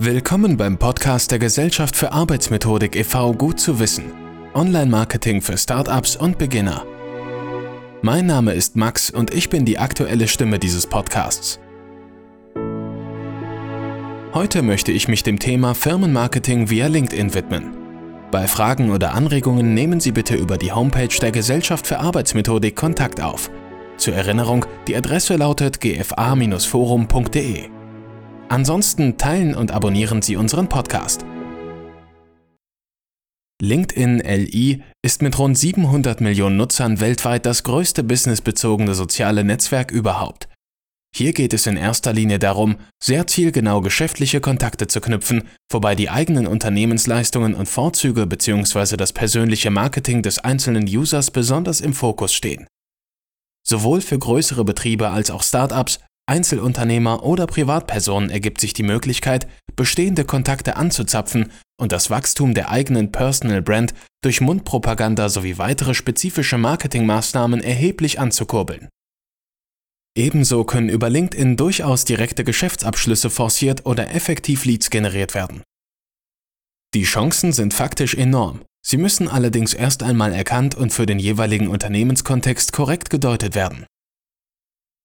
Willkommen beim Podcast der Gesellschaft für Arbeitsmethodik e.V. Gut zu wissen. Online-Marketing für Startups und Beginner. Mein Name ist Max und ich bin die aktuelle Stimme dieses Podcasts. Heute möchte ich mich dem Thema Firmenmarketing via LinkedIn widmen. Bei Fragen oder Anregungen nehmen Sie bitte über die Homepage der Gesellschaft für Arbeitsmethodik Kontakt auf. Zur Erinnerung, die Adresse lautet gfa-forum.de. Ansonsten teilen und abonnieren Sie unseren Podcast. LinkedIn LI ist mit rund 700 Millionen Nutzern weltweit das größte businessbezogene soziale Netzwerk überhaupt. Hier geht es in erster Linie darum, sehr zielgenau geschäftliche Kontakte zu knüpfen, wobei die eigenen Unternehmensleistungen und Vorzüge bzw. das persönliche Marketing des einzelnen Users besonders im Fokus stehen. Sowohl für größere Betriebe als auch Startups Einzelunternehmer oder Privatpersonen ergibt sich die Möglichkeit, bestehende Kontakte anzuzapfen und das Wachstum der eigenen Personal Brand durch Mundpropaganda sowie weitere spezifische Marketingmaßnahmen erheblich anzukurbeln. Ebenso können über LinkedIn durchaus direkte Geschäftsabschlüsse forciert oder effektiv Leads generiert werden. Die Chancen sind faktisch enorm. Sie müssen allerdings erst einmal erkannt und für den jeweiligen Unternehmenskontext korrekt gedeutet werden.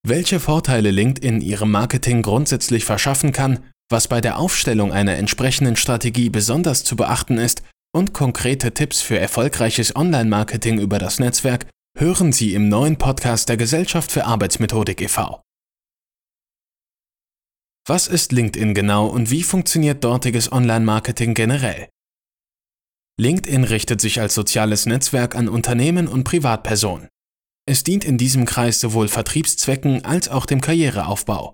Welche Vorteile LinkedIn Ihrem Marketing grundsätzlich verschaffen kann, was bei der Aufstellung einer entsprechenden Strategie besonders zu beachten ist und konkrete Tipps für erfolgreiches Online-Marketing über das Netzwerk hören Sie im neuen Podcast der Gesellschaft für Arbeitsmethodik e.V. Was ist LinkedIn genau und wie funktioniert dortiges Online-Marketing generell? LinkedIn richtet sich als soziales Netzwerk an Unternehmen und Privatpersonen. Es dient in diesem Kreis sowohl Vertriebszwecken als auch dem Karriereaufbau.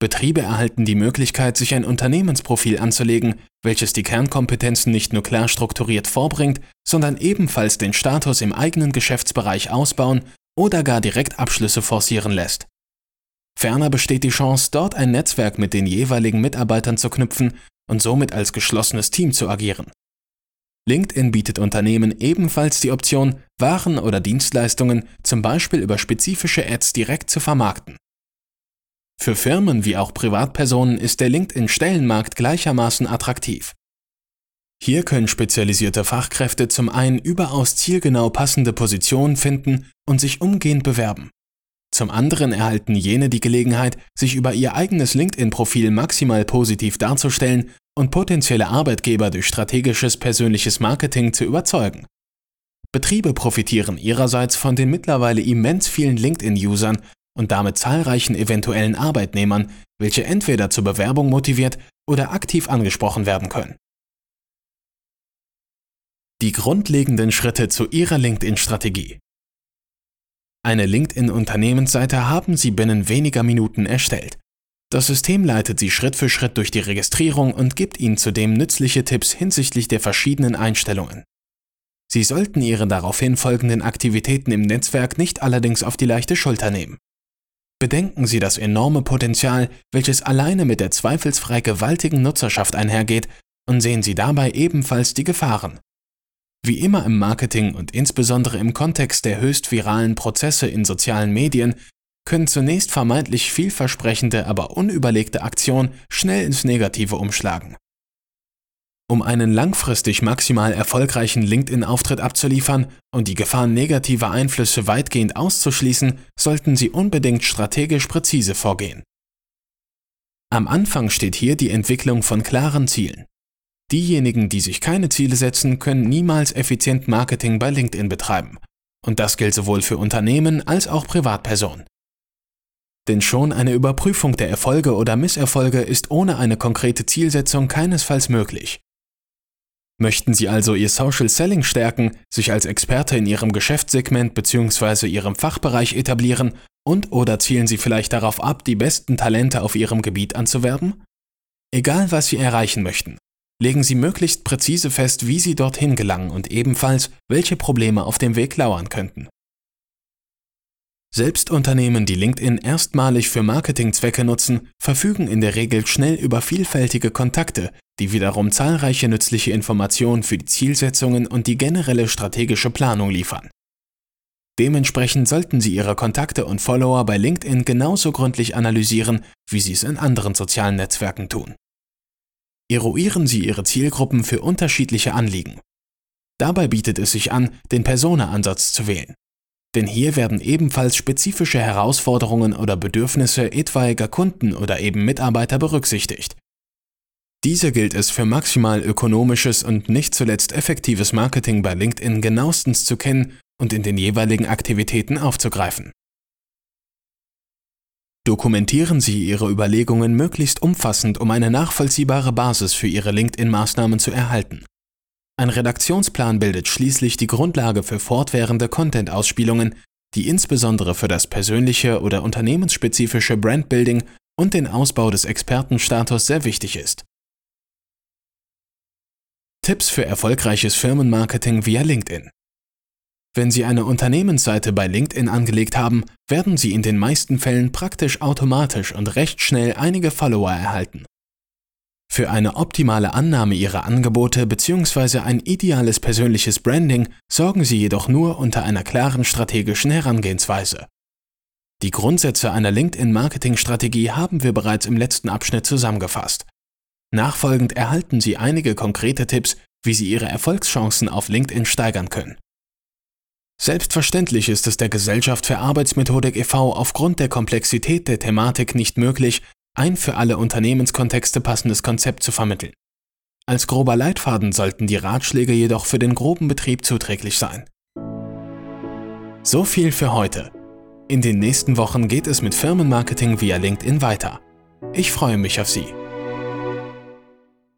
Betriebe erhalten die Möglichkeit, sich ein Unternehmensprofil anzulegen, welches die Kernkompetenzen nicht nur klar strukturiert vorbringt, sondern ebenfalls den Status im eigenen Geschäftsbereich ausbauen oder gar direkt Abschlüsse forcieren lässt. Ferner besteht die Chance, dort ein Netzwerk mit den jeweiligen Mitarbeitern zu knüpfen und somit als geschlossenes Team zu agieren. LinkedIn bietet Unternehmen ebenfalls die Option, Waren oder Dienstleistungen zum Beispiel über spezifische Ads direkt zu vermarkten. Für Firmen wie auch Privatpersonen ist der LinkedIn-Stellenmarkt gleichermaßen attraktiv. Hier können spezialisierte Fachkräfte zum einen überaus zielgenau passende Positionen finden und sich umgehend bewerben. Zum anderen erhalten jene die Gelegenheit, sich über ihr eigenes LinkedIn-Profil maximal positiv darzustellen und potenzielle Arbeitgeber durch strategisches persönliches Marketing zu überzeugen. Betriebe profitieren ihrerseits von den mittlerweile immens vielen LinkedIn-Usern und damit zahlreichen eventuellen Arbeitnehmern, welche entweder zur Bewerbung motiviert oder aktiv angesprochen werden können. Die grundlegenden Schritte zu Ihrer LinkedIn-Strategie. Eine LinkedIn-Unternehmensseite haben Sie binnen weniger Minuten erstellt. Das System leitet Sie Schritt für Schritt durch die Registrierung und gibt Ihnen zudem nützliche Tipps hinsichtlich der verschiedenen Einstellungen. Sie sollten Ihre daraufhin folgenden Aktivitäten im Netzwerk nicht allerdings auf die leichte Schulter nehmen. Bedenken Sie das enorme Potenzial, welches alleine mit der zweifelsfrei gewaltigen Nutzerschaft einhergeht, und sehen Sie dabei ebenfalls die Gefahren. Wie immer im Marketing und insbesondere im Kontext der höchst viralen Prozesse in sozialen Medien können zunächst vermeintlich vielversprechende, aber unüberlegte Aktionen schnell ins Negative umschlagen. Um einen langfristig maximal erfolgreichen LinkedIn-Auftritt abzuliefern und die Gefahr negativer Einflüsse weitgehend auszuschließen, sollten Sie unbedingt strategisch präzise vorgehen. Am Anfang steht hier die Entwicklung von klaren Zielen. Diejenigen, die sich keine Ziele setzen, können niemals effizient Marketing bei LinkedIn betreiben. Und das gilt sowohl für Unternehmen als auch Privatpersonen. Denn schon eine Überprüfung der Erfolge oder Misserfolge ist ohne eine konkrete Zielsetzung keinesfalls möglich. Möchten Sie also Ihr Social Selling stärken, sich als Experte in Ihrem Geschäftssegment bzw. Ihrem Fachbereich etablieren und oder zielen Sie vielleicht darauf ab, die besten Talente auf Ihrem Gebiet anzuwerben? Egal was Sie erreichen möchten, legen Sie möglichst präzise fest, wie Sie dorthin gelangen und ebenfalls, welche Probleme auf dem Weg lauern könnten. Selbst Unternehmen, die LinkedIn erstmalig für Marketingzwecke nutzen, verfügen in der Regel schnell über vielfältige Kontakte, die wiederum zahlreiche nützliche Informationen für die Zielsetzungen und die generelle strategische Planung liefern. Dementsprechend sollten Sie Ihre Kontakte und Follower bei LinkedIn genauso gründlich analysieren, wie Sie es in anderen sozialen Netzwerken tun. eruieren Sie Ihre Zielgruppen für unterschiedliche Anliegen. Dabei bietet es sich an, den Persona-Ansatz zu wählen. Denn hier werden ebenfalls spezifische Herausforderungen oder Bedürfnisse etwaiger Kunden oder eben Mitarbeiter berücksichtigt. Diese gilt es für maximal ökonomisches und nicht zuletzt effektives Marketing bei LinkedIn genauestens zu kennen und in den jeweiligen Aktivitäten aufzugreifen. Dokumentieren Sie Ihre Überlegungen möglichst umfassend, um eine nachvollziehbare Basis für Ihre LinkedIn-Maßnahmen zu erhalten. Ein Redaktionsplan bildet schließlich die Grundlage für fortwährende Content-Ausspielungen, die insbesondere für das persönliche oder unternehmensspezifische Brandbuilding und den Ausbau des Expertenstatus sehr wichtig ist. Tipps für erfolgreiches Firmenmarketing via LinkedIn wenn Sie eine Unternehmensseite bei LinkedIn angelegt haben, werden Sie in den meisten Fällen praktisch automatisch und recht schnell einige Follower erhalten. Für eine optimale Annahme Ihrer Angebote bzw. ein ideales persönliches Branding sorgen Sie jedoch nur unter einer klaren strategischen Herangehensweise. Die Grundsätze einer LinkedIn-Marketing-Strategie haben wir bereits im letzten Abschnitt zusammengefasst. Nachfolgend erhalten Sie einige konkrete Tipps, wie Sie Ihre Erfolgschancen auf LinkedIn steigern können. Selbstverständlich ist es der Gesellschaft für Arbeitsmethodik e.V. aufgrund der Komplexität der Thematik nicht möglich, ein für alle Unternehmenskontexte passendes Konzept zu vermitteln. Als grober Leitfaden sollten die Ratschläge jedoch für den groben Betrieb zuträglich sein. So viel für heute. In den nächsten Wochen geht es mit Firmenmarketing via LinkedIn weiter. Ich freue mich auf Sie.